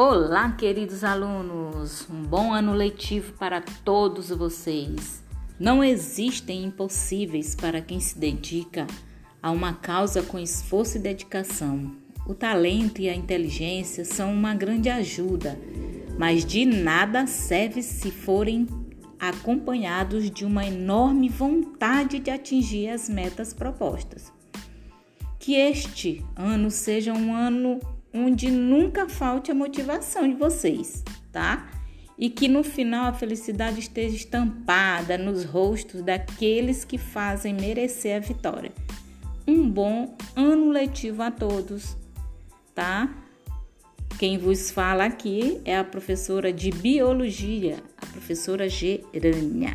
Olá, queridos alunos! Um bom ano letivo para todos vocês. Não existem impossíveis para quem se dedica a uma causa com esforço e dedicação. O talento e a inteligência são uma grande ajuda, mas de nada serve se forem acompanhados de uma enorme vontade de atingir as metas propostas. Que este ano seja um ano onde nunca falte a motivação de vocês, tá? E que no final a felicidade esteja estampada nos rostos daqueles que fazem merecer a vitória. Um bom ano letivo a todos, tá? Quem vos fala aqui é a professora de biologia, a professora Gerânia.